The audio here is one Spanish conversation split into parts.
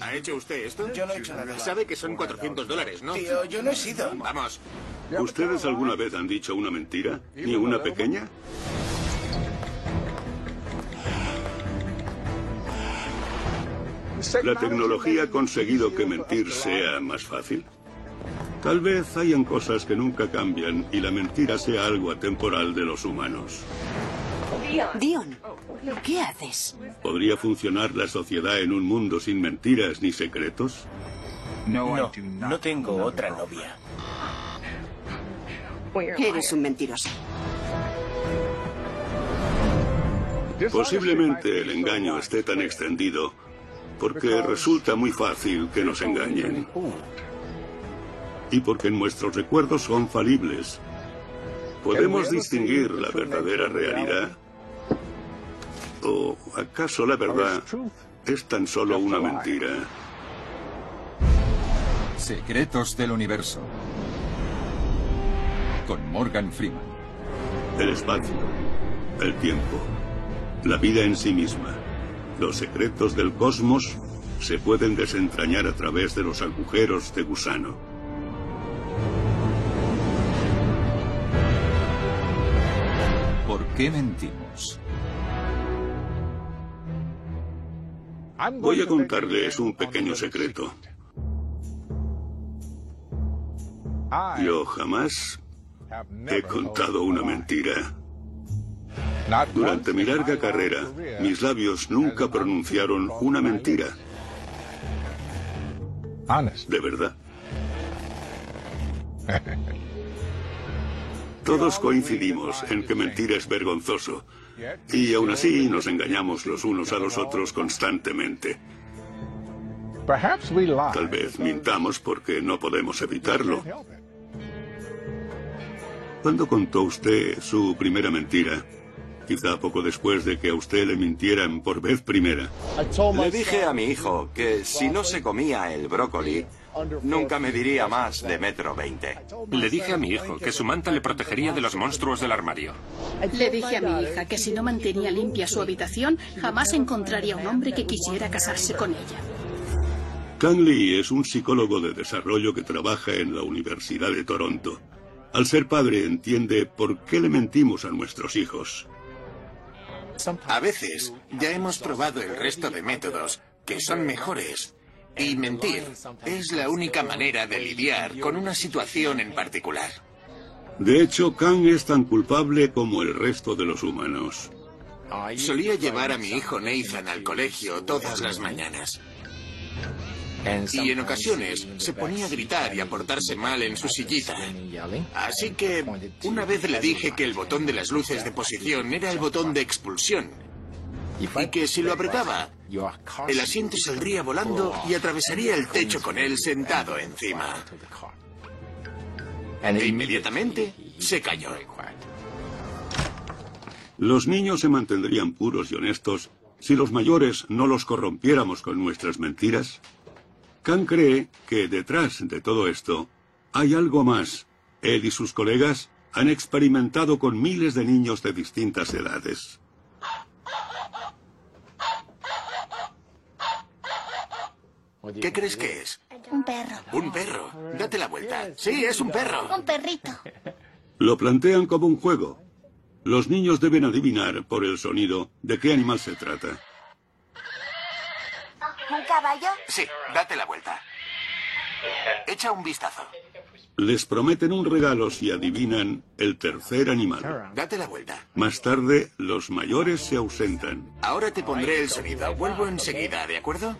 ¿Ha hecho usted esto? Yo no he hecho nada. Sabe que son 400 dólares, ¿no? Tío, yo no he sido. Vamos. ¿Ustedes alguna vez han dicho una mentira? ¿Ni una pequeña? ¿La tecnología ha conseguido que mentir sea más fácil? Tal vez hayan cosas que nunca cambian y la mentira sea algo atemporal de los humanos. Dion, ¿qué haces? ¿Podría funcionar la sociedad en un mundo sin mentiras ni secretos? No, no tengo otra novia. Eres un mentiroso. Posiblemente el engaño esté tan extendido porque resulta muy fácil que nos engañen. Y porque nuestros recuerdos son falibles. ¿Podemos distinguir la verdadera realidad? ¿O acaso la verdad es tan solo una mentira? Secretos del Universo. Con Morgan Freeman. El espacio, el tiempo, la vida en sí misma, los secretos del cosmos se pueden desentrañar a través de los agujeros de gusano. ¿Por qué mentimos? Voy a contarles un pequeño secreto. Yo jamás he contado una mentira. Durante mi larga carrera, mis labios nunca pronunciaron una mentira. De verdad. Todos coincidimos en que mentir es vergonzoso. Y aún así nos engañamos los unos a los otros constantemente. Tal vez mintamos porque no podemos evitarlo. ¿Cuándo contó usted su primera mentira? Quizá poco después de que a usted le mintieran por vez primera. Le dije a mi hijo que si no se comía el brócoli, nunca me diría más de metro veinte. Le dije a mi hijo que su manta le protegería de los monstruos del armario. Le dije a mi hija que si no mantenía limpia su habitación, jamás encontraría un hombre que quisiera casarse con ella. Kang Lee es un psicólogo de desarrollo que trabaja en la Universidad de Toronto. Al ser padre entiende por qué le mentimos a nuestros hijos. A veces ya hemos probado el resto de métodos que son mejores. Y mentir es la única manera de lidiar con una situación en particular. De hecho, Kang es tan culpable como el resto de los humanos. Solía llevar a mi hijo Nathan al colegio todas las mañanas. Y en ocasiones se ponía a gritar y a portarse mal en su sillita. Así que una vez le dije que el botón de las luces de posición era el botón de expulsión. Y que si lo apretaba, el asiento saldría volando y atravesaría el techo con él sentado encima. E inmediatamente se cayó. Los niños se mantendrían puros y honestos si los mayores no los corrompiéramos con nuestras mentiras. Khan cree que detrás de todo esto hay algo más. Él y sus colegas han experimentado con miles de niños de distintas edades. ¿Qué crees que es? Un perro. Un perro. Date la vuelta. Sí, es un perro. Un perrito. Lo plantean como un juego. Los niños deben adivinar por el sonido de qué animal se trata. ¿Un caballo? Sí, date la vuelta. Echa un vistazo. Les prometen un regalo si adivinan el tercer animal. Date la vuelta. Más tarde, los mayores se ausentan. Ahora te pondré el sonido. Vuelvo enseguida, ¿de acuerdo?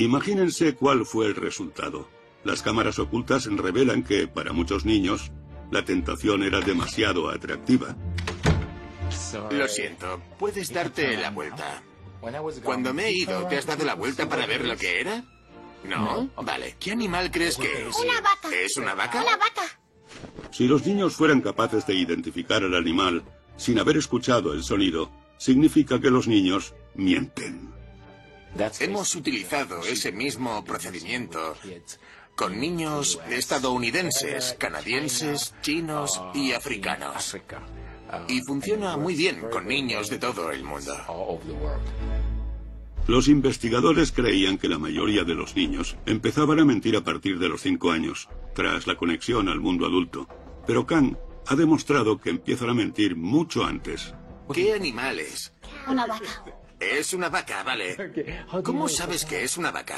Imagínense cuál fue el resultado. Las cámaras ocultas revelan que, para muchos niños, la tentación era demasiado atractiva. Lo siento, puedes darte la vuelta. Cuando me he ido, ¿te has dado la vuelta para ver lo que era? No. Vale. ¿Qué animal crees que es? Una vaca. ¿Es una vaca? Una vaca. Si los niños fueran capaces de identificar al animal sin haber escuchado el sonido, significa que los niños mienten. Hemos utilizado ese mismo procedimiento con niños estadounidenses, canadienses, chinos y africanos. Y funciona muy bien con niños de todo el mundo. Los investigadores creían que la mayoría de los niños empezaban a mentir a partir de los cinco años, tras la conexión al mundo adulto. Pero Khan ha demostrado que empiezan a mentir mucho antes. ¿Qué animales? Una vaca. Es una vaca, vale. ¿Cómo sabes que es una vaca?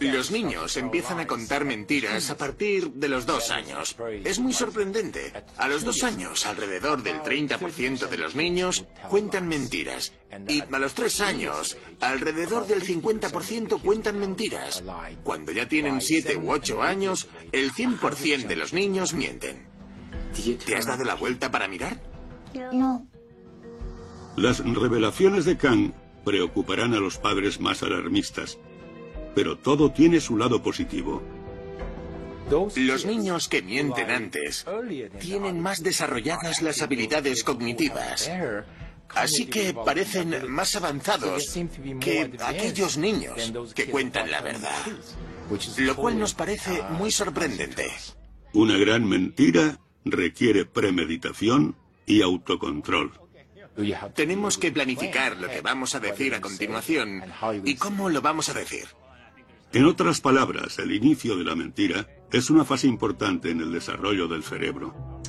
Los niños empiezan a contar mentiras a partir de los dos años. Es muy sorprendente. A los dos años, alrededor del 30% de los niños cuentan mentiras. Y a los tres años, alrededor del 50% cuentan mentiras. Cuando ya tienen siete u ocho años, el 100% de los niños mienten. ¿Te has dado la vuelta para mirar? No. Las revelaciones de Khan preocuparán a los padres más alarmistas. Pero todo tiene su lado positivo. Los niños que mienten antes tienen más desarrolladas las habilidades cognitivas. Así que parecen más avanzados que aquellos niños que cuentan la verdad. Lo cual nos parece muy sorprendente. Una gran mentira requiere premeditación y autocontrol. Tenemos que planificar lo que vamos a decir a continuación y cómo lo vamos a decir. En otras palabras, el inicio de la mentira es una fase importante en el desarrollo del cerebro.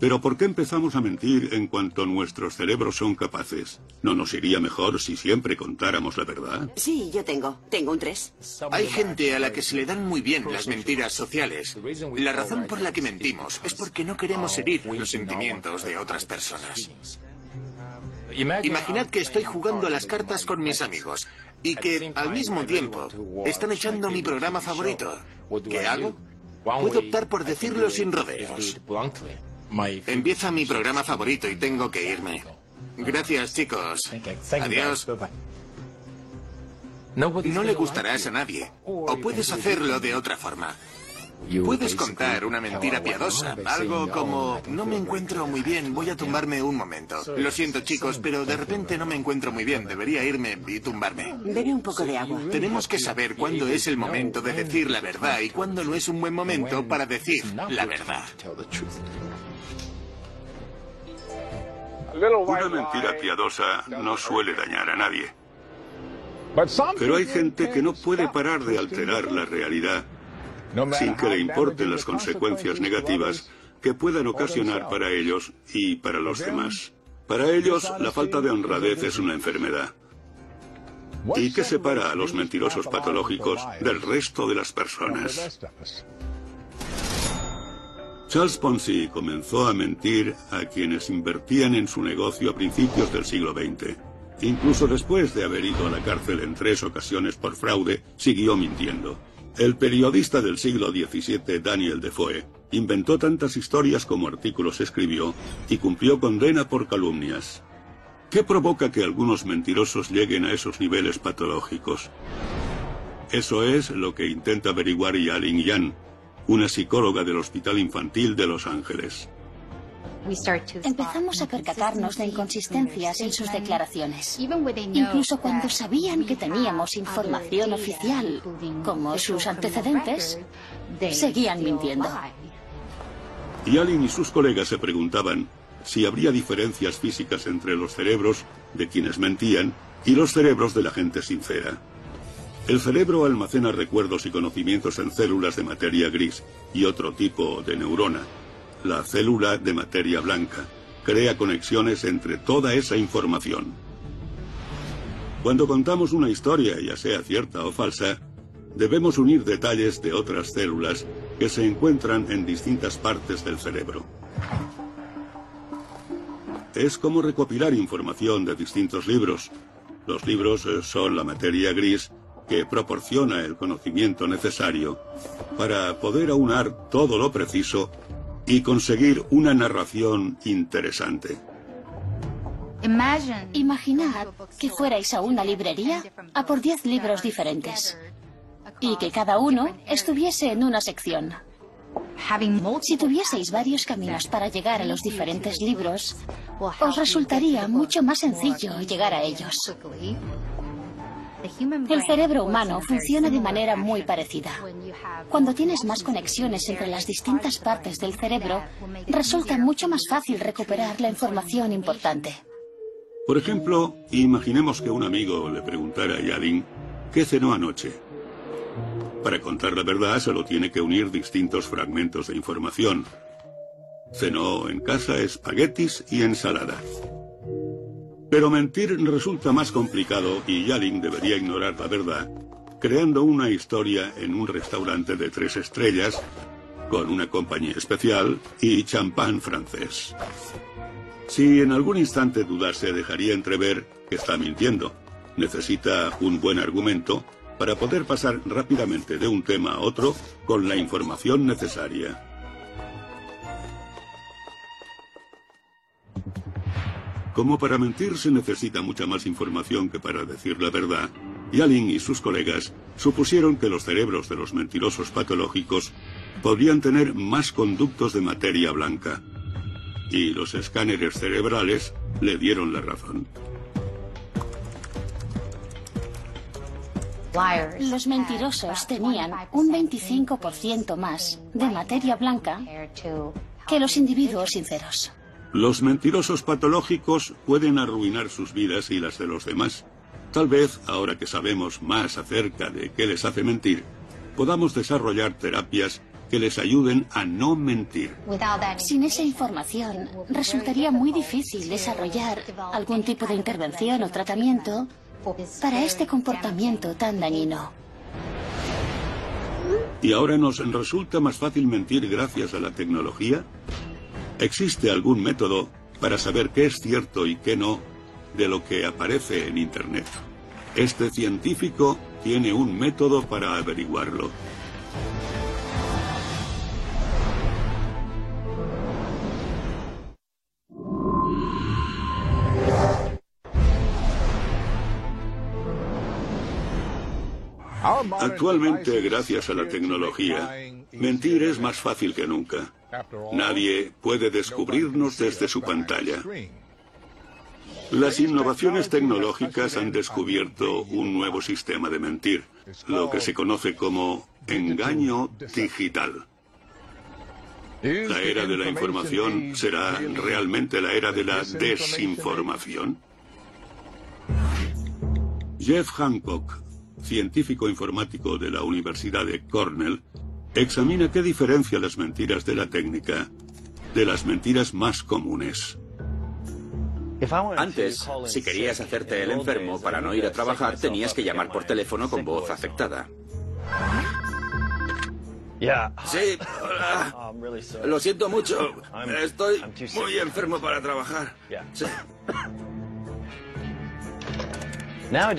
Pero ¿por qué empezamos a mentir en cuanto nuestros cerebros son capaces? ¿No nos iría mejor si siempre contáramos la verdad? Sí, yo tengo. Tengo un 3. Hay gente a la que se le dan muy bien las mentiras sociales. La razón por la que mentimos es porque no queremos herir los sentimientos de otras personas. Imaginad que estoy jugando a las cartas con mis amigos y que al mismo tiempo están echando mi programa favorito. ¿Qué hago? Puedo optar por decirlo sin rodeos. Empieza mi programa favorito y tengo que irme. Gracias, chicos. Adiós. No le gustarás a nadie. O puedes hacerlo de otra forma. Puedes contar una mentira piadosa, algo como, no me encuentro muy bien, voy a tumbarme un momento. Lo siento chicos, pero de repente no me encuentro muy bien, debería irme y tumbarme. Bebe un poco de agua. Tenemos que saber cuándo es el momento de decir la verdad y cuándo no es un buen momento para decir la verdad. Una mentira piadosa no suele dañar a nadie. Pero hay gente que no puede parar de alterar la realidad sin que le importen las consecuencias negativas que puedan ocasionar para ellos y para los demás. Para ellos, la falta de honradez es una enfermedad. ¿Y qué separa a los mentirosos patológicos del resto de las personas? Charles Ponzi comenzó a mentir a quienes invertían en su negocio a principios del siglo XX. Incluso después de haber ido a la cárcel en tres ocasiones por fraude, siguió mintiendo. El periodista del siglo XVII, Daniel Defoe, inventó tantas historias como artículos escribió y cumplió condena por calumnias. ¿Qué provoca que algunos mentirosos lleguen a esos niveles patológicos? Eso es lo que intenta averiguar Yaling Yan, una psicóloga del Hospital Infantil de Los Ángeles. Empezamos a percatarnos de inconsistencias en sus declaraciones, incluso cuando sabían que teníamos información oficial, como sus antecedentes, seguían mintiendo. Yalin y sus colegas se preguntaban si habría diferencias físicas entre los cerebros de quienes mentían y los cerebros de la gente sincera. El cerebro almacena recuerdos y conocimientos en células de materia gris y otro tipo de neurona, la célula de materia blanca crea conexiones entre toda esa información. Cuando contamos una historia, ya sea cierta o falsa, debemos unir detalles de otras células que se encuentran en distintas partes del cerebro. Es como recopilar información de distintos libros. Los libros eh, son la materia gris que proporciona el conocimiento necesario para poder aunar todo lo preciso y conseguir una narración interesante. Imaginad que fuerais a una librería a por 10 libros diferentes y que cada uno estuviese en una sección. Si tuvieseis varios caminos para llegar a los diferentes libros, os resultaría mucho más sencillo llegar a ellos. El cerebro humano funciona de manera muy parecida. Cuando tienes más conexiones entre las distintas partes del cerebro, resulta mucho más fácil recuperar la información importante. Por ejemplo, imaginemos que un amigo le preguntara a Yadin qué cenó anoche. Para contar la verdad solo tiene que unir distintos fragmentos de información. Cenó en casa espaguetis y ensalada. Pero mentir resulta más complicado y Yalin debería ignorar la verdad, creando una historia en un restaurante de tres estrellas, con una compañía especial y champán francés. Si en algún instante dudase, dejaría entrever que está mintiendo. Necesita un buen argumento para poder pasar rápidamente de un tema a otro con la información necesaria. Como para mentir se necesita mucha más información que para decir la verdad, Yalin y sus colegas supusieron que los cerebros de los mentirosos patológicos podrían tener más conductos de materia blanca. Y los escáneres cerebrales le dieron la razón. Los mentirosos tenían un 25% más de materia blanca que los individuos sinceros. Los mentirosos patológicos pueden arruinar sus vidas y las de los demás. Tal vez, ahora que sabemos más acerca de qué les hace mentir, podamos desarrollar terapias que les ayuden a no mentir. Sin esa información, resultaría muy difícil desarrollar algún tipo de intervención o tratamiento para este comportamiento tan dañino. ¿Y ahora nos resulta más fácil mentir gracias a la tecnología? ¿Existe algún método para saber qué es cierto y qué no de lo que aparece en Internet? Este científico tiene un método para averiguarlo. Actualmente, gracias a la tecnología, mentir es más fácil que nunca. Nadie puede descubrirnos desde su pantalla. Las innovaciones tecnológicas han descubierto un nuevo sistema de mentir, lo que se conoce como engaño digital. ¿La era de la información será realmente la era de la desinformación? Jeff Hancock, científico informático de la Universidad de Cornell, examina qué diferencia las mentiras de la técnica de las mentiras más comunes. Antes, si querías hacerte el enfermo para no ir a trabajar, tenías que llamar por teléfono con voz afectada. Sí, hola. Lo siento mucho. Estoy muy enfermo para trabajar. Sí.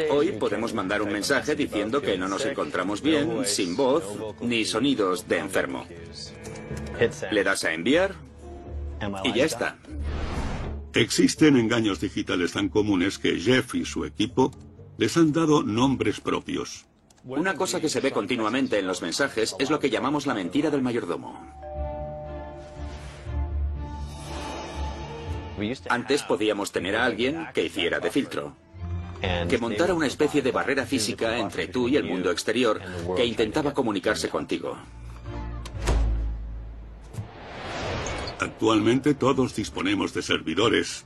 Hoy podemos mandar un mensaje diciendo que no nos encontramos bien, sin voz ni sonidos de enfermo. Le das a enviar y ya está. Existen engaños digitales tan comunes que Jeff y su equipo les han dado nombres propios. Una cosa que se ve continuamente en los mensajes es lo que llamamos la mentira del mayordomo. Antes podíamos tener a alguien que hiciera de filtro que montara una especie de barrera física entre tú y el mundo exterior que intentaba comunicarse contigo. Actualmente todos disponemos de servidores.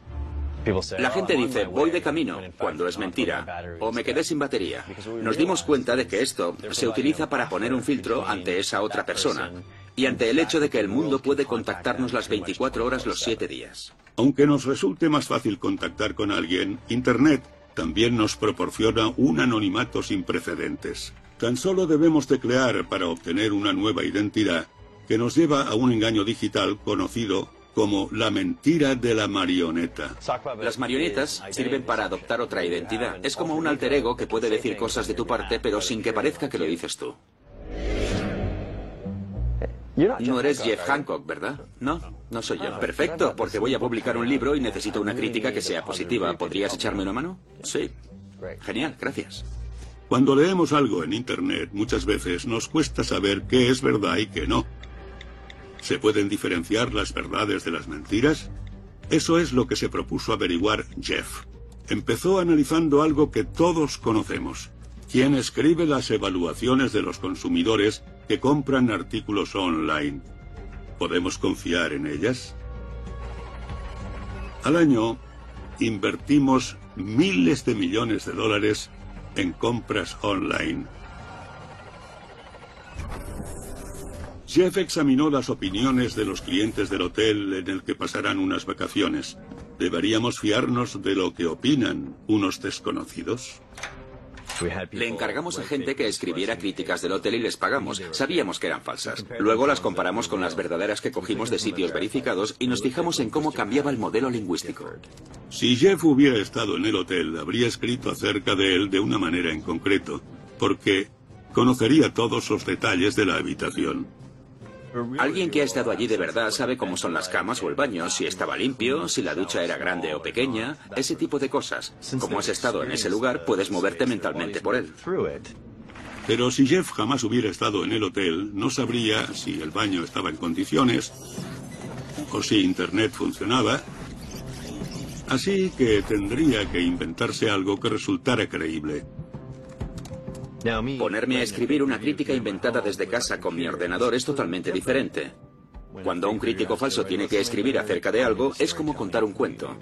La gente dice, voy de camino, cuando es mentira, o me quedé sin batería. Nos dimos cuenta de que esto se utiliza para poner un filtro ante esa otra persona y ante el hecho de que el mundo puede contactarnos las 24 horas los 7 días. Aunque nos resulte más fácil contactar con alguien, Internet también nos proporciona un anonimato sin precedentes. Tan solo debemos teclear para obtener una nueva identidad que nos lleva a un engaño digital conocido como la mentira de la marioneta. Las marionetas sirven para adoptar otra identidad. Es como un alter ego que puede decir cosas de tu parte, pero sin que parezca que lo dices tú. No eres Jeff Hancock, ¿verdad? No, no soy yo. Perfecto, porque voy a publicar un libro y necesito una crítica que sea positiva. ¿Podrías echarme una mano? Sí. Genial, gracias. Cuando leemos algo en Internet, muchas veces nos cuesta saber qué es verdad y qué no. ¿Se pueden diferenciar las verdades de las mentiras? Eso es lo que se propuso averiguar Jeff. Empezó analizando algo que todos conocemos. ¿Quién escribe las evaluaciones de los consumidores que compran artículos online? ¿Podemos confiar en ellas? Al año invertimos miles de millones de dólares en compras online. Jeff examinó las opiniones de los clientes del hotel en el que pasarán unas vacaciones. ¿Deberíamos fiarnos de lo que opinan unos desconocidos? Le encargamos a gente que escribiera críticas del hotel y les pagamos. Sabíamos que eran falsas. Luego las comparamos con las verdaderas que cogimos de sitios verificados y nos fijamos en cómo cambiaba el modelo lingüístico. Si Jeff hubiera estado en el hotel, habría escrito acerca de él de una manera en concreto, porque conocería todos los detalles de la habitación. Alguien que ha estado allí de verdad sabe cómo son las camas o el baño, si estaba limpio, si la ducha era grande o pequeña, ese tipo de cosas. Como has estado en ese lugar, puedes moverte mentalmente por él. Pero si Jeff jamás hubiera estado en el hotel, no sabría si el baño estaba en condiciones o si Internet funcionaba. Así que tendría que inventarse algo que resultara creíble. Ponerme a escribir una crítica inventada desde casa con mi ordenador es totalmente diferente. Cuando un crítico falso tiene que escribir acerca de algo, es como contar un cuento.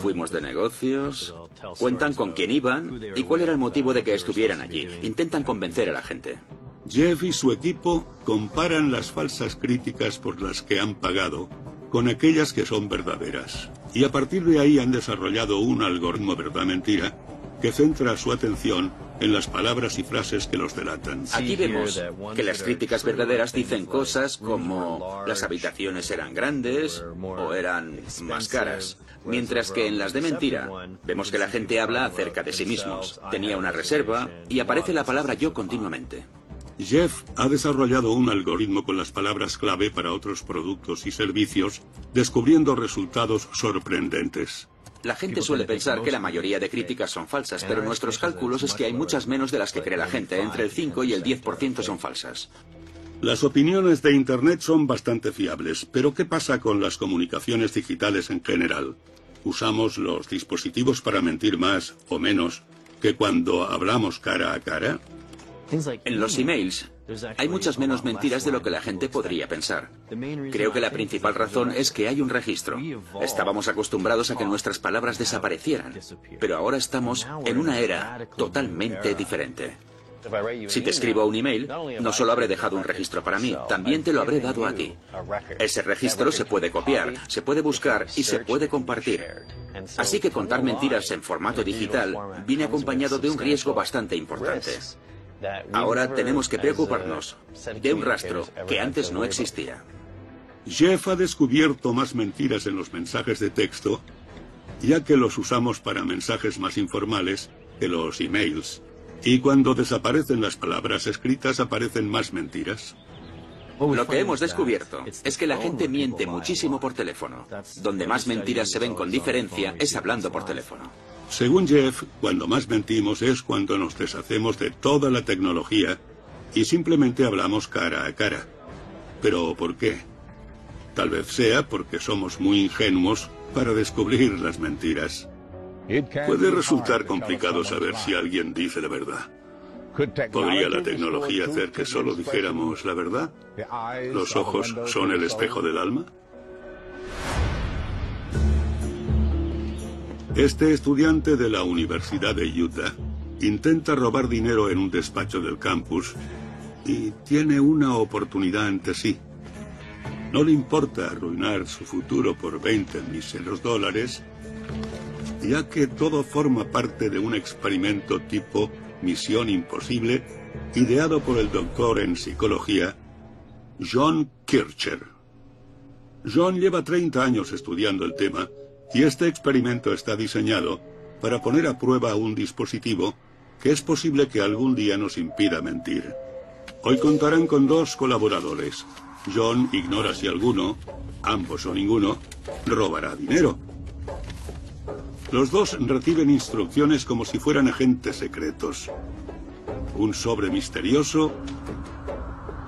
Fuimos de negocios, cuentan con quién iban y cuál era el motivo de que estuvieran allí. Intentan convencer a la gente. Jeff y su equipo comparan las falsas críticas por las que han pagado con aquellas que son verdaderas. Y a partir de ahí han desarrollado un algoritmo verdad-mentira que centra su atención en las palabras y frases que los delatan. Aquí vemos que las críticas verdaderas dicen cosas como las habitaciones eran grandes o eran más caras. Mientras que en las de mentira vemos que la gente habla acerca de sí mismos. Tenía una reserva y aparece la palabra yo continuamente. Jeff ha desarrollado un algoritmo con las palabras clave para otros productos y servicios, descubriendo resultados sorprendentes. La gente suele pensar que la mayoría de críticas son falsas, pero nuestros cálculos es que hay muchas menos de las que cree la gente. Entre el 5 y el 10% son falsas. Las opiniones de Internet son bastante fiables, pero ¿qué pasa con las comunicaciones digitales en general? ¿Usamos los dispositivos para mentir más o menos que cuando hablamos cara a cara? En los emails hay muchas menos mentiras de lo que la gente podría pensar. Creo que la principal razón es que hay un registro. Estábamos acostumbrados a que nuestras palabras desaparecieran, pero ahora estamos en una era totalmente diferente. Si te escribo un email, no solo habré dejado un registro para mí, también te lo habré dado a ti. Ese registro se puede copiar, se puede buscar y se puede compartir. Así que contar mentiras en formato digital viene acompañado de un riesgo bastante importante. Ahora tenemos que preocuparnos de un rastro que antes no existía. Jeff ha descubierto más mentiras en los mensajes de texto, ya que los usamos para mensajes más informales que los emails. Y cuando desaparecen las palabras escritas aparecen más mentiras. Lo que hemos descubierto es que la gente miente muchísimo por teléfono. Donde más mentiras se ven con diferencia es hablando por teléfono. Según Jeff, cuando más mentimos es cuando nos deshacemos de toda la tecnología y simplemente hablamos cara a cara. ¿Pero por qué? Tal vez sea porque somos muy ingenuos para descubrir las mentiras. Puede resultar complicado saber si alguien dice la verdad. ¿Podría la tecnología hacer que solo dijéramos la verdad? ¿Los ojos son el espejo del alma? Este estudiante de la Universidad de Utah intenta robar dinero en un despacho del campus y tiene una oportunidad ante sí. No le importa arruinar su futuro por 20 míseros dólares, ya que todo forma parte de un experimento tipo Misión Imposible, ideado por el doctor en psicología John Kircher. John lleva 30 años estudiando el tema y este experimento está diseñado para poner a prueba un dispositivo que es posible que algún día nos impida mentir. Hoy contarán con dos colaboradores. John ignora si alguno, ambos o ninguno, robará dinero. Los dos reciben instrucciones como si fueran agentes secretos. Un sobre misterioso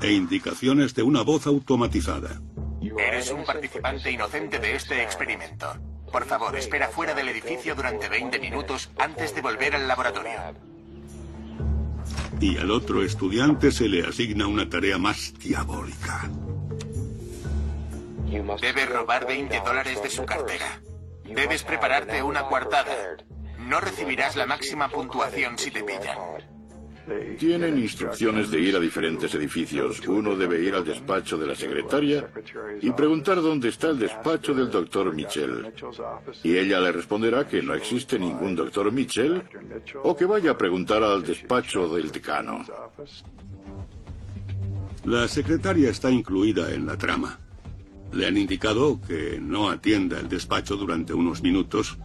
e indicaciones de una voz automatizada. es un participante inocente de este experimento. Por favor, espera fuera del edificio durante 20 minutos antes de volver al laboratorio. Y al otro estudiante se le asigna una tarea más diabólica. Debes robar 20 dólares de su cartera. Debes prepararte una coartada. No recibirás la máxima puntuación si te pillan. Tienen instrucciones de ir a diferentes edificios. Uno debe ir al despacho de la secretaria y preguntar dónde está el despacho del doctor Mitchell. Y ella le responderá que no existe ningún doctor Mitchell o que vaya a preguntar al despacho del decano. La secretaria está incluida en la trama. Le han indicado que no atienda el despacho durante unos minutos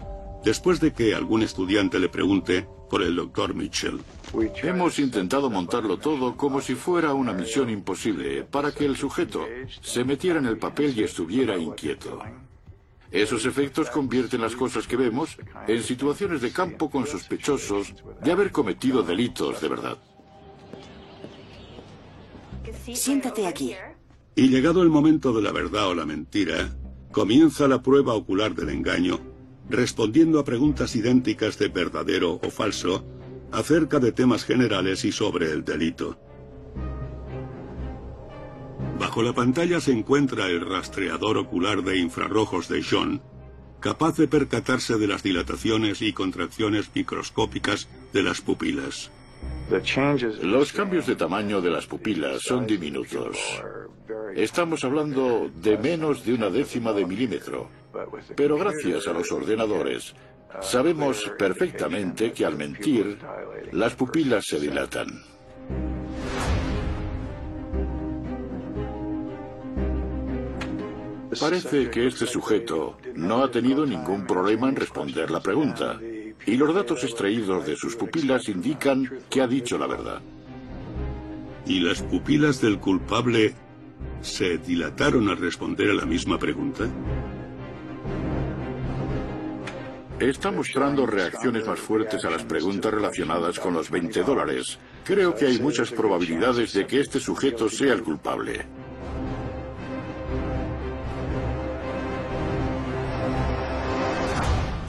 después de que algún estudiante le pregunte por el doctor Mitchell. Hemos intentado montarlo todo como si fuera una misión imposible para que el sujeto se metiera en el papel y estuviera inquieto. Esos efectos convierten las cosas que vemos en situaciones de campo con sospechosos de haber cometido delitos de verdad. Siéntate aquí. Y llegado el momento de la verdad o la mentira, comienza la prueba ocular del engaño, respondiendo a preguntas idénticas de verdadero o falso acerca de temas generales y sobre el delito. Bajo la pantalla se encuentra el rastreador ocular de infrarrojos de John, capaz de percatarse de las dilataciones y contracciones microscópicas de las pupilas. Los cambios de tamaño de las pupilas son diminutos. Estamos hablando de menos de una décima de milímetro. Pero gracias a los ordenadores, sabemos perfectamente que al mentir, las pupilas se dilatan. Parece que este sujeto no ha tenido ningún problema en responder la pregunta, y los datos extraídos de sus pupilas indican que ha dicho la verdad. ¿Y las pupilas del culpable se dilataron al responder a la misma pregunta? Está mostrando reacciones más fuertes a las preguntas relacionadas con los 20 dólares. Creo que hay muchas probabilidades de que este sujeto sea el culpable.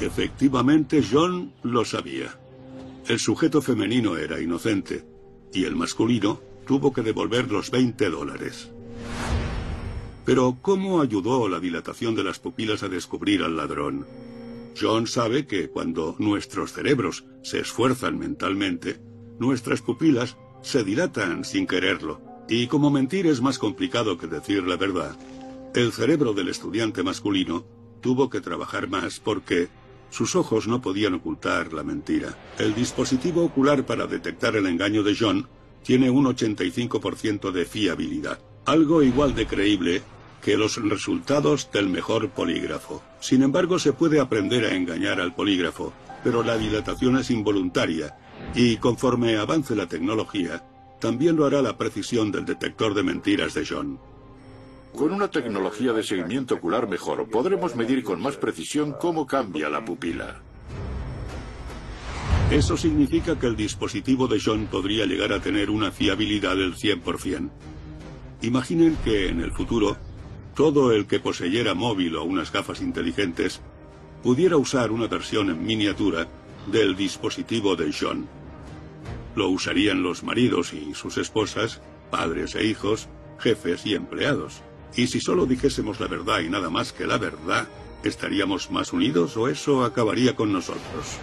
Efectivamente, John lo sabía. El sujeto femenino era inocente y el masculino tuvo que devolver los 20 dólares. Pero, ¿cómo ayudó la dilatación de las pupilas a descubrir al ladrón? John sabe que cuando nuestros cerebros se esfuerzan mentalmente, nuestras pupilas se dilatan sin quererlo. Y como mentir es más complicado que decir la verdad, el cerebro del estudiante masculino tuvo que trabajar más porque sus ojos no podían ocultar la mentira. El dispositivo ocular para detectar el engaño de John tiene un 85% de fiabilidad, algo igual de creíble que los resultados del mejor polígrafo. Sin embargo, se puede aprender a engañar al polígrafo, pero la dilatación es involuntaria y conforme avance la tecnología, también lo hará la precisión del detector de mentiras de John. Con una tecnología de seguimiento ocular mejor, podremos medir con más precisión cómo cambia la pupila. Eso significa que el dispositivo de John podría llegar a tener una fiabilidad del 100%. Imaginen que en el futuro todo el que poseyera móvil o unas gafas inteligentes pudiera usar una versión en miniatura del dispositivo de John. Lo usarían los maridos y sus esposas, padres e hijos, jefes y empleados. Y si solo dijésemos la verdad y nada más que la verdad, ¿estaríamos más unidos o eso acabaría con nosotros?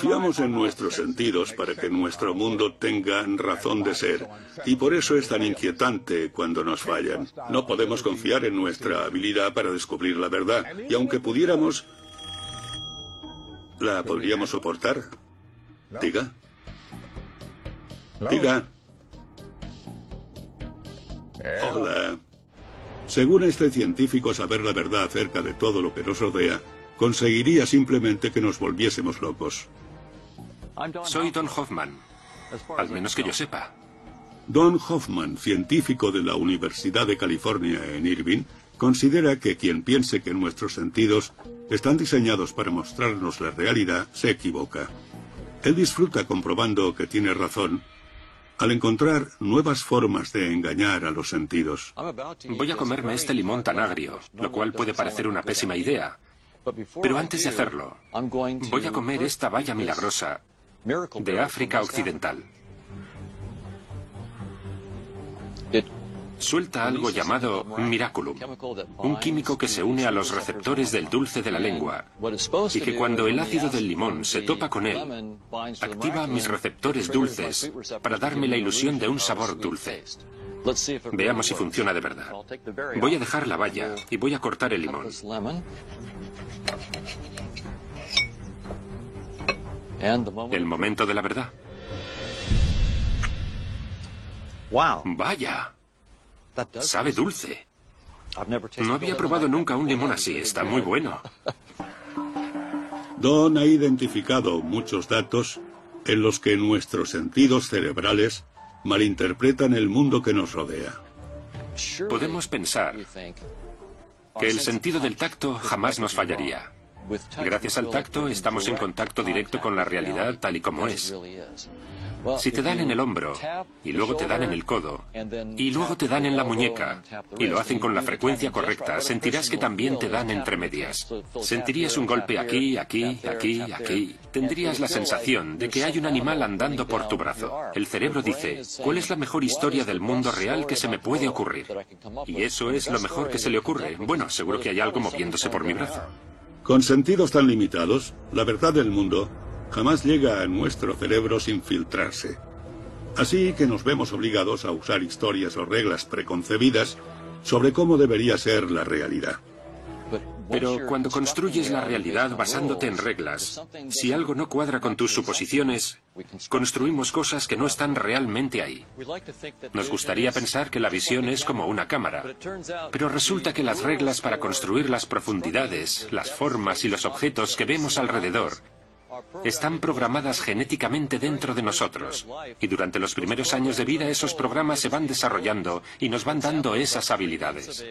Confiamos en nuestros sentidos para que nuestro mundo tenga razón de ser, y por eso es tan inquietante cuando nos fallan. No podemos confiar en nuestra habilidad para descubrir la verdad, y aunque pudiéramos, ¿la podríamos soportar? Diga. Diga. Hola. Según este científico, saber la verdad acerca de todo lo que nos rodea conseguiría simplemente que nos volviésemos locos. Soy Don Hoffman, al menos que yo sepa. Don Hoffman, científico de la Universidad de California en Irvine, considera que quien piense que nuestros sentidos están diseñados para mostrarnos la realidad se equivoca. Él disfruta comprobando que tiene razón al encontrar nuevas formas de engañar a los sentidos. Voy a comerme este limón tan agrio, lo cual puede parecer una pésima idea. Pero antes de hacerlo, voy a comer esta valla milagrosa de África Occidental. suelta algo llamado miraculum, un químico que se une a los receptores del dulce de la lengua y que cuando el ácido del limón se topa con él, activa mis receptores dulces para darme la ilusión de un sabor dulce. Veamos si funciona de verdad. Voy a dejar la valla y voy a cortar el limón. El momento de la verdad. Vaya. Sabe dulce. No había probado nunca un limón así. Está muy bueno. Don ha identificado muchos datos en los que nuestros sentidos cerebrales malinterpretan el mundo que nos rodea. Podemos pensar que el sentido del tacto jamás nos fallaría. Gracias al tacto estamos en contacto directo con la realidad tal y como es. Si te dan en el hombro, y luego te dan en el codo, y luego te dan en la muñeca, y lo hacen con la frecuencia correcta, sentirás que también te dan entre medias. Sentirías un golpe aquí, aquí, aquí, aquí. Tendrías la sensación de que hay un animal andando por tu brazo. El cerebro dice, ¿cuál es la mejor historia del mundo real que se me puede ocurrir? Y eso es lo mejor que se le ocurre. Bueno, seguro que hay algo moviéndose por mi brazo. Con sentidos tan limitados, la verdad del mundo jamás llega a nuestro cerebro sin filtrarse. Así que nos vemos obligados a usar historias o reglas preconcebidas sobre cómo debería ser la realidad. Pero cuando construyes la realidad basándote en reglas, si algo no cuadra con tus suposiciones, construimos cosas que no están realmente ahí. Nos gustaría pensar que la visión es como una cámara, pero resulta que las reglas para construir las profundidades, las formas y los objetos que vemos alrededor están programadas genéticamente dentro de nosotros. Y durante los primeros años de vida esos programas se van desarrollando y nos van dando esas habilidades.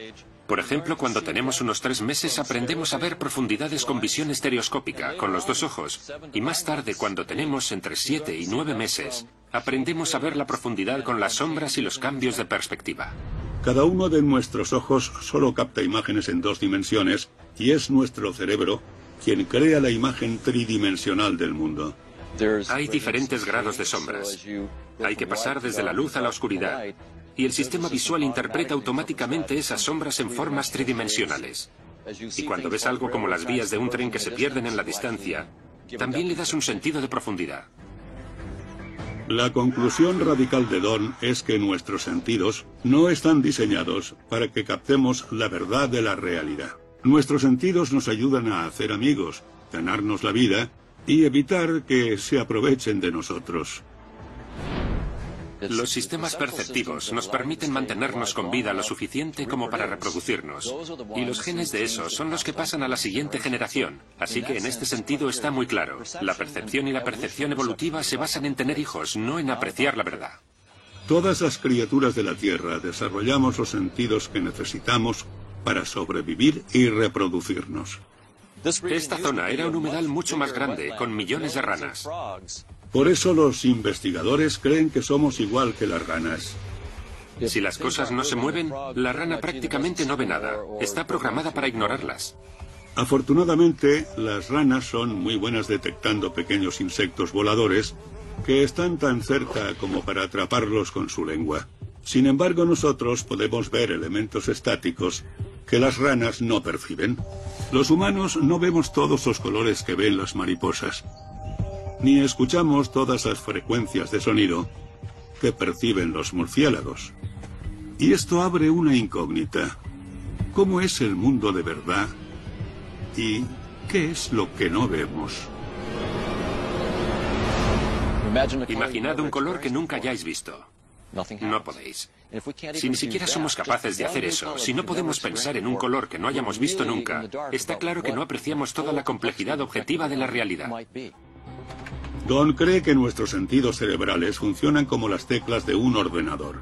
Por ejemplo, cuando tenemos unos tres meses aprendemos a ver profundidades con visión estereoscópica, con los dos ojos. Y más tarde, cuando tenemos entre siete y nueve meses, aprendemos a ver la profundidad con las sombras y los cambios de perspectiva. Cada uno de nuestros ojos solo capta imágenes en dos dimensiones y es nuestro cerebro quien crea la imagen tridimensional del mundo. Hay diferentes grados de sombras. Hay que pasar desde la luz a la oscuridad. Y el sistema visual interpreta automáticamente esas sombras en formas tridimensionales. Y cuando ves algo como las vías de un tren que se pierden en la distancia, también le das un sentido de profundidad. La conclusión radical de Don es que nuestros sentidos no están diseñados para que captemos la verdad de la realidad. Nuestros sentidos nos ayudan a hacer amigos, ganarnos la vida y evitar que se aprovechen de nosotros. Los sistemas perceptivos nos permiten mantenernos con vida lo suficiente como para reproducirnos. Y los genes de esos son los que pasan a la siguiente generación. Así que en este sentido está muy claro. La percepción y la percepción evolutiva se basan en tener hijos, no en apreciar la verdad. Todas las criaturas de la Tierra desarrollamos los sentidos que necesitamos para sobrevivir y reproducirnos. Esta zona era un humedal mucho más grande, con millones de ranas. Por eso los investigadores creen que somos igual que las ranas. Si las cosas no se mueven, la rana prácticamente no ve nada. Está programada para ignorarlas. Afortunadamente, las ranas son muy buenas detectando pequeños insectos voladores que están tan cerca como para atraparlos con su lengua. Sin embargo, nosotros podemos ver elementos estáticos que las ranas no perciben. Los humanos no vemos todos los colores que ven las mariposas, ni escuchamos todas las frecuencias de sonido que perciben los murciélagos. Y esto abre una incógnita. ¿Cómo es el mundo de verdad? ¿Y qué es lo que no vemos? Imaginad un color que nunca hayáis visto. No podéis. Si ni siquiera somos capaces de hacer eso, si no podemos pensar en un color que no hayamos visto nunca, está claro que no apreciamos toda la complejidad objetiva de la realidad. Don cree que nuestros sentidos cerebrales funcionan como las teclas de un ordenador.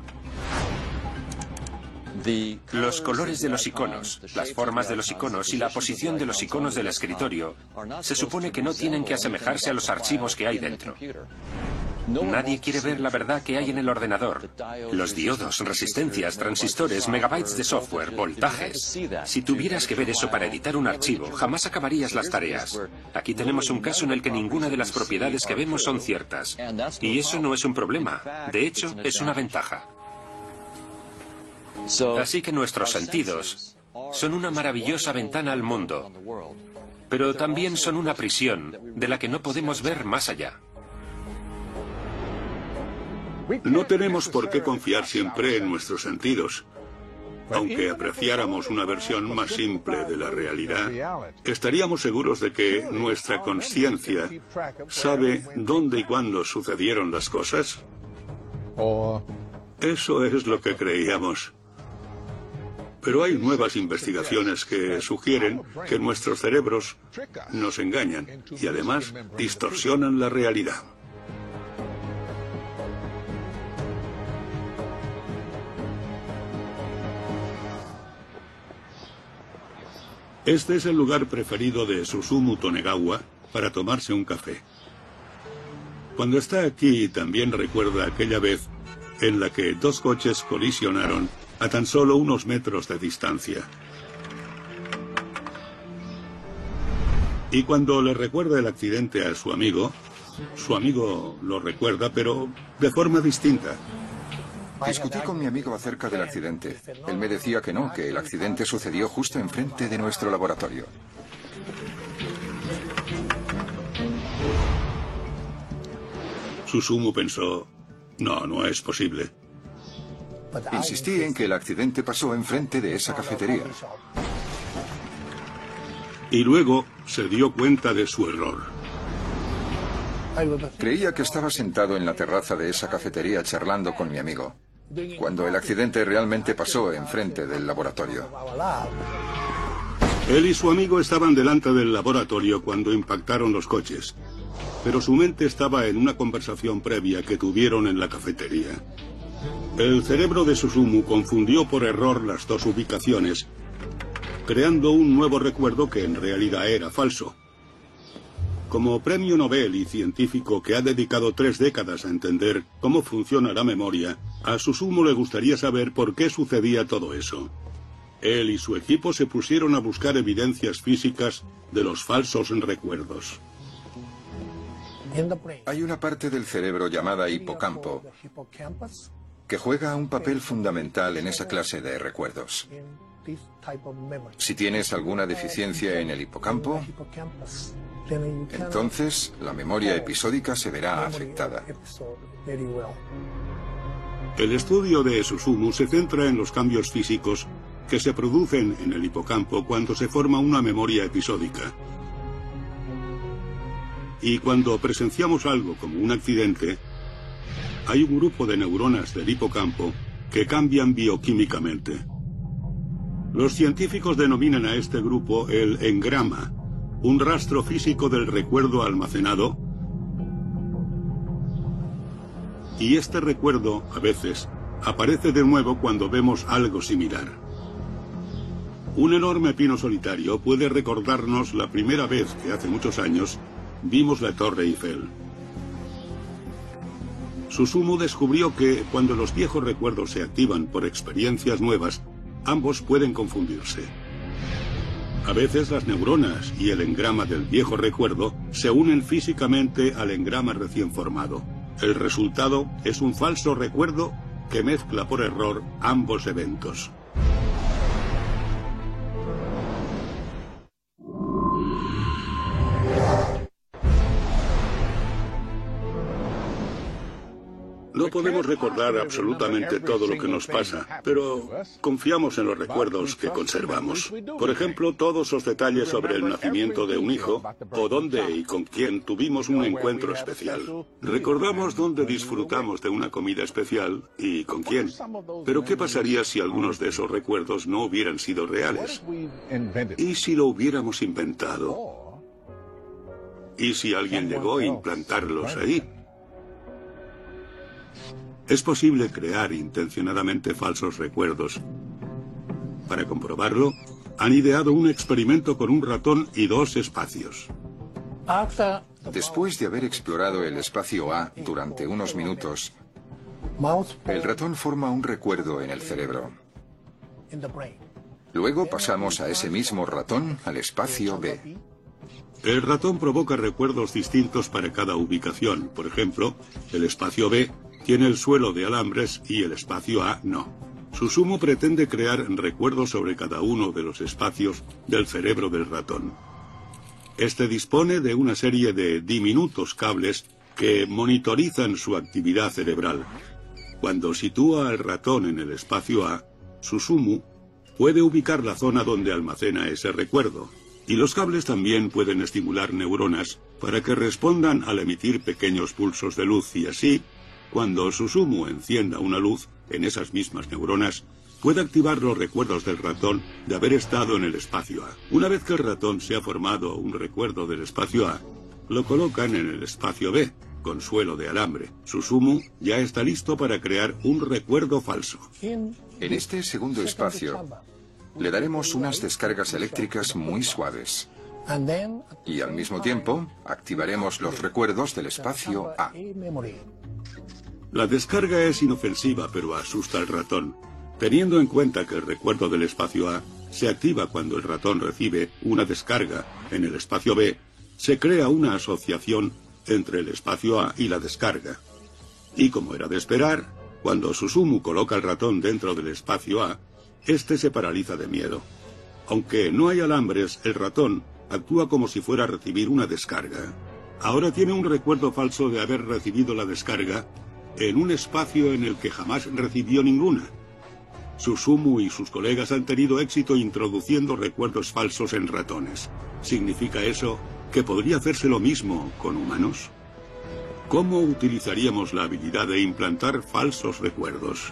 Los colores de los iconos, las formas de los iconos y la posición de los iconos del escritorio se supone que no tienen que asemejarse a los archivos que hay dentro. Nadie quiere ver la verdad que hay en el ordenador. Los diodos, resistencias, transistores, megabytes de software, voltajes. Si tuvieras que ver eso para editar un archivo, jamás acabarías las tareas. Aquí tenemos un caso en el que ninguna de las propiedades que vemos son ciertas. Y eso no es un problema. De hecho, es una ventaja. Así que nuestros sentidos son una maravillosa ventana al mundo, pero también son una prisión de la que no podemos ver más allá. No tenemos por qué confiar siempre en nuestros sentidos. Aunque apreciáramos una versión más simple de la realidad, estaríamos seguros de que nuestra conciencia sabe dónde y cuándo sucedieron las cosas. Eso es lo que creíamos. Pero hay nuevas investigaciones que sugieren que nuestros cerebros nos engañan y además distorsionan la realidad. Este es el lugar preferido de Susumu Tonegawa para tomarse un café. Cuando está aquí también recuerda aquella vez en la que dos coches colisionaron a tan solo unos metros de distancia. Y cuando le recuerda el accidente a su amigo, su amigo lo recuerda, pero de forma distinta. Discutí con mi amigo acerca del accidente. Él me decía que no, que el accidente sucedió justo enfrente de nuestro laboratorio. Susumu pensó, no, no es posible. Insistí en que el accidente pasó enfrente de esa cafetería. Y luego se dio cuenta de su error. Creía que estaba sentado en la terraza de esa cafetería charlando con mi amigo cuando el accidente realmente pasó enfrente del laboratorio. Él y su amigo estaban delante del laboratorio cuando impactaron los coches, pero su mente estaba en una conversación previa que tuvieron en la cafetería. El cerebro de Susumu confundió por error las dos ubicaciones, creando un nuevo recuerdo que en realidad era falso. Como premio Nobel y científico que ha dedicado tres décadas a entender cómo funciona la memoria, a Susumu le gustaría saber por qué sucedía todo eso. Él y su equipo se pusieron a buscar evidencias físicas de los falsos recuerdos. Hay una parte del cerebro llamada hipocampo que juega un papel fundamental en esa clase de recuerdos. Si tienes alguna deficiencia en el hipocampo, entonces la memoria episódica se verá afectada. El estudio de Susumu se centra en los cambios físicos que se producen en el hipocampo cuando se forma una memoria episódica. Y cuando presenciamos algo como un accidente, hay un grupo de neuronas del hipocampo que cambian bioquímicamente. Los científicos denominan a este grupo el engrama, un rastro físico del recuerdo almacenado. Y este recuerdo, a veces, aparece de nuevo cuando vemos algo similar. Un enorme pino solitario puede recordarnos la primera vez que hace muchos años vimos la Torre Eiffel. Susumu descubrió que cuando los viejos recuerdos se activan por experiencias nuevas, ambos pueden confundirse. A veces las neuronas y el engrama del viejo recuerdo se unen físicamente al engrama recién formado. El resultado es un falso recuerdo que mezcla por error ambos eventos. No podemos recordar absolutamente todo lo que nos pasa, pero confiamos en los recuerdos que conservamos. Por ejemplo, todos los detalles sobre el nacimiento de un hijo o dónde y con quién tuvimos un encuentro especial. Recordamos dónde disfrutamos de una comida especial y con quién. Pero ¿qué pasaría si algunos de esos recuerdos no hubieran sido reales? ¿Y si lo hubiéramos inventado? ¿Y si alguien llegó a implantarlos ahí? Es posible crear intencionadamente falsos recuerdos Para comprobarlo, han ideado un experimento con un ratón y dos espacios. Después de haber explorado el espacio A durante unos minutos, el ratón forma un recuerdo en el cerebro. Luego pasamos a ese mismo ratón al espacio B. El ratón provoca recuerdos distintos para cada ubicación. Por ejemplo, el espacio B tiene el suelo de alambres y el espacio A no. Susumu pretende crear recuerdos sobre cada uno de los espacios del cerebro del ratón. Este dispone de una serie de diminutos cables que monitorizan su actividad cerebral. Cuando sitúa al ratón en el espacio A, Susumu puede ubicar la zona donde almacena ese recuerdo. Y los cables también pueden estimular neuronas para que respondan al emitir pequeños pulsos de luz y así, cuando Susumu encienda una luz en esas mismas neuronas, puede activar los recuerdos del ratón de haber estado en el espacio A. Una vez que el ratón se ha formado un recuerdo del espacio A, lo colocan en el espacio B, con suelo de alambre. Susumu ya está listo para crear un recuerdo falso. En este segundo espacio, le daremos unas descargas eléctricas muy suaves. Y al mismo tiempo, activaremos los recuerdos del espacio A. La descarga es inofensiva, pero asusta al ratón. Teniendo en cuenta que el recuerdo del espacio A se activa cuando el ratón recibe una descarga en el espacio B, se crea una asociación entre el espacio A y la descarga. Y como era de esperar, cuando Susumu coloca el ratón dentro del espacio A, este se paraliza de miedo. Aunque no hay alambres, el ratón actúa como si fuera a recibir una descarga. Ahora tiene un recuerdo falso de haber recibido la descarga en un espacio en el que jamás recibió ninguna. Susumu y sus colegas han tenido éxito introduciendo recuerdos falsos en ratones. ¿Significa eso que podría hacerse lo mismo con humanos? ¿Cómo utilizaríamos la habilidad de implantar falsos recuerdos?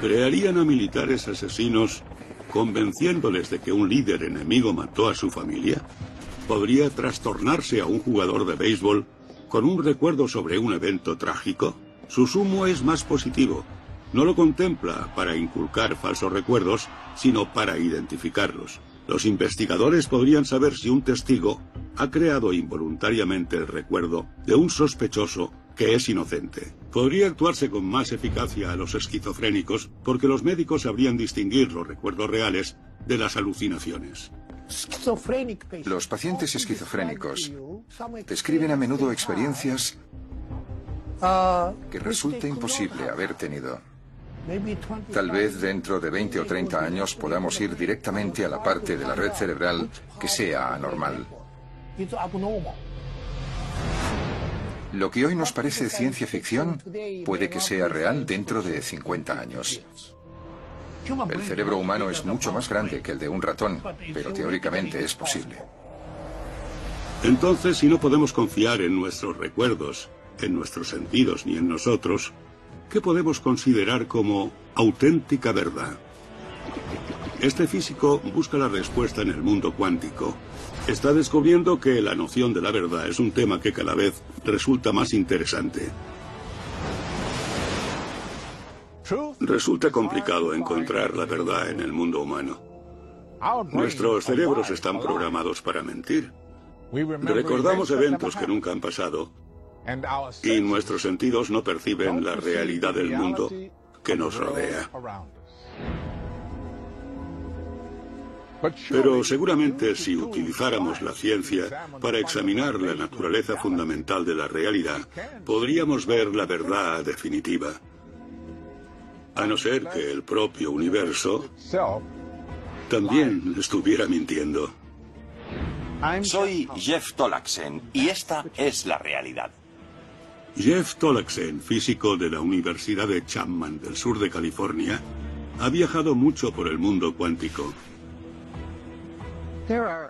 ¿Crearían a militares asesinos convenciéndoles de que un líder enemigo mató a su familia? ¿Podría trastornarse a un jugador de béisbol con un recuerdo sobre un evento trágico? Su sumo es más positivo. No lo contempla para inculcar falsos recuerdos, sino para identificarlos. Los investigadores podrían saber si un testigo ha creado involuntariamente el recuerdo de un sospechoso que es inocente. Podría actuarse con más eficacia a los esquizofrénicos porque los médicos sabrían distinguir los recuerdos reales de las alucinaciones. Los pacientes esquizofrénicos describen a menudo experiencias que resulta imposible haber tenido. Tal vez dentro de 20 o 30 años podamos ir directamente a la parte de la red cerebral que sea anormal. Lo que hoy nos parece ciencia ficción puede que sea real dentro de 50 años. El cerebro humano es mucho más grande que el de un ratón, pero teóricamente es posible. Entonces, si no podemos confiar en nuestros recuerdos, en nuestros sentidos ni en nosotros, ¿qué podemos considerar como auténtica verdad? Este físico busca la respuesta en el mundo cuántico, está descubriendo que la noción de la verdad es un tema que cada vez resulta más interesante. Resulta complicado encontrar la verdad en el mundo humano. Nuestros cerebros están programados para mentir. Recordamos eventos que nunca han pasado y nuestros sentidos no perciben la realidad del mundo que nos rodea. Pero seguramente si utilizáramos la ciencia para examinar la naturaleza fundamental de la realidad, podríamos ver la verdad definitiva. A no ser que el propio universo también estuviera mintiendo. Soy Jeff Tolaxen y esta es la realidad. Jeff Tolaxen, físico de la Universidad de Chapman del sur de California, ha viajado mucho por el mundo cuántico.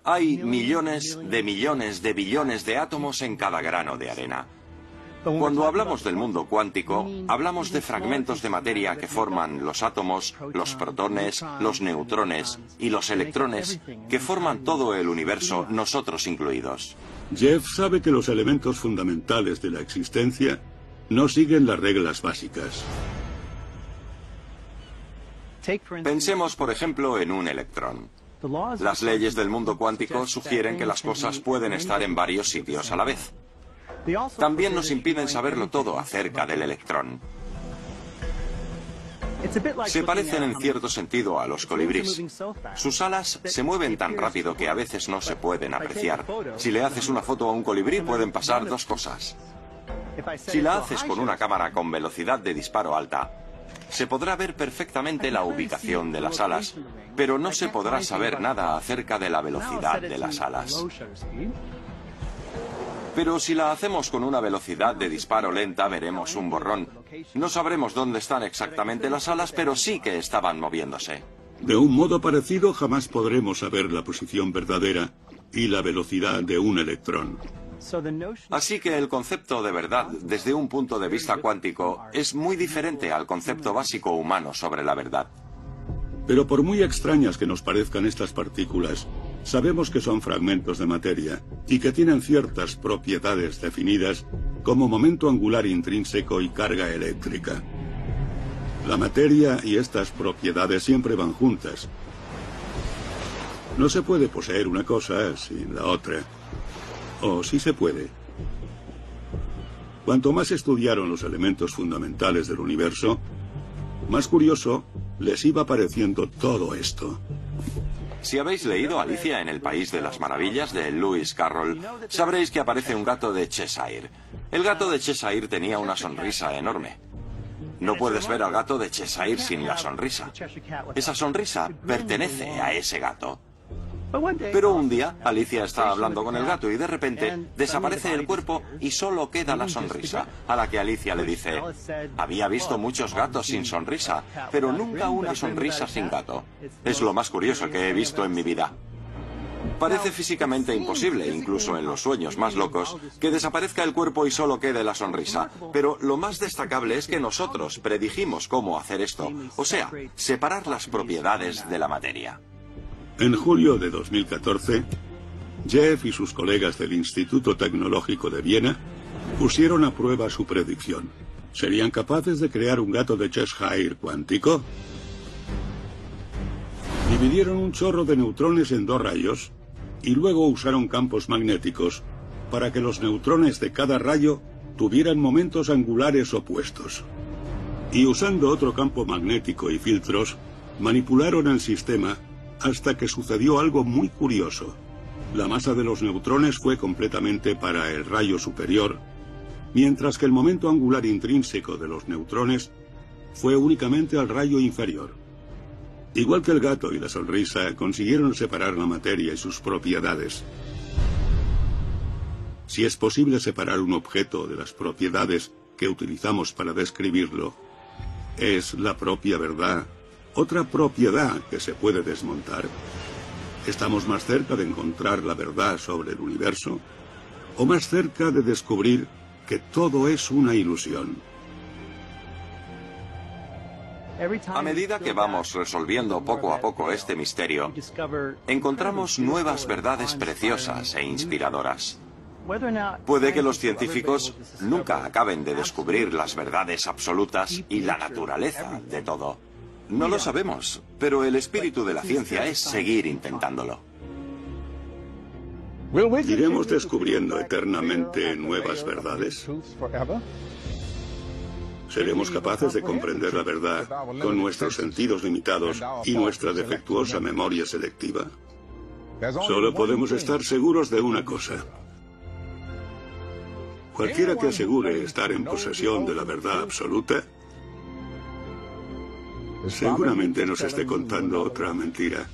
Hay millones de millones de billones de átomos en cada grano de arena. Cuando hablamos del mundo cuántico, hablamos de fragmentos de materia que forman los átomos, los protones, los neutrones y los electrones, que forman todo el universo, nosotros incluidos. Jeff sabe que los elementos fundamentales de la existencia no siguen las reglas básicas. Pensemos, por ejemplo, en un electrón. Las leyes del mundo cuántico sugieren que las cosas pueden estar en varios sitios a la vez. También nos impiden saberlo todo acerca del electrón. Se parecen en cierto sentido a los colibríes. Sus alas se mueven tan rápido que a veces no se pueden apreciar. Si le haces una foto a un colibrí pueden pasar dos cosas. Si la haces con una cámara con velocidad de disparo alta, se podrá ver perfectamente la ubicación de las alas, pero no se podrá saber nada acerca de la velocidad de las alas. Pero si la hacemos con una velocidad de disparo lenta, veremos un borrón. No sabremos dónde están exactamente las alas, pero sí que estaban moviéndose. De un modo parecido, jamás podremos saber la posición verdadera y la velocidad de un electrón. Así que el concepto de verdad desde un punto de vista cuántico es muy diferente al concepto básico humano sobre la verdad. Pero por muy extrañas que nos parezcan estas partículas, sabemos que son fragmentos de materia y que tienen ciertas propiedades definidas como momento angular intrínseco y carga eléctrica. La materia y estas propiedades siempre van juntas. No se puede poseer una cosa sin la otra. O sí se puede. Cuanto más estudiaron los elementos fundamentales del universo, más curioso les iba pareciendo todo esto. Si habéis leído Alicia en el País de las Maravillas de Lewis Carroll, sabréis que aparece un gato de Cheshire. El gato de Cheshire tenía una sonrisa enorme. No puedes ver al gato de Cheshire sin la sonrisa. Esa sonrisa pertenece a ese gato. Pero un día Alicia está hablando con el gato y de repente desaparece el cuerpo y solo queda la sonrisa, a la que Alicia le dice, había visto muchos gatos sin sonrisa, pero nunca una sonrisa sin gato. Es lo más curioso que he visto en mi vida. Parece físicamente imposible, incluso en los sueños más locos, que desaparezca el cuerpo y solo quede la sonrisa. Pero lo más destacable es que nosotros predijimos cómo hacer esto, o sea, separar las propiedades de la materia. En julio de 2014, Jeff y sus colegas del Instituto Tecnológico de Viena pusieron a prueba su predicción. ¿Serían capaces de crear un gato de Cheshire cuántico? Dividieron un chorro de neutrones en dos rayos y luego usaron campos magnéticos para que los neutrones de cada rayo tuvieran momentos angulares opuestos. Y usando otro campo magnético y filtros, manipularon el sistema hasta que sucedió algo muy curioso. La masa de los neutrones fue completamente para el rayo superior, mientras que el momento angular intrínseco de los neutrones fue únicamente al rayo inferior. Igual que el gato y la sonrisa, consiguieron separar la materia y sus propiedades. Si es posible separar un objeto de las propiedades que utilizamos para describirlo, es la propia verdad otra propiedad que se puede desmontar. ¿Estamos más cerca de encontrar la verdad sobre el universo o más cerca de descubrir que todo es una ilusión? A medida que vamos resolviendo poco a poco este misterio, encontramos nuevas verdades preciosas e inspiradoras. Puede que los científicos nunca acaben de descubrir las verdades absolutas y la naturaleza de todo. No lo sabemos, pero el espíritu de la ciencia es seguir intentándolo. ¿Iremos descubriendo eternamente nuevas verdades? ¿Seremos capaces de comprender la verdad con nuestros sentidos limitados y nuestra defectuosa memoria selectiva? Solo podemos estar seguros de una cosa. Cualquiera que asegure estar en posesión de la verdad absoluta Seguramente nos esté contando otra mentira.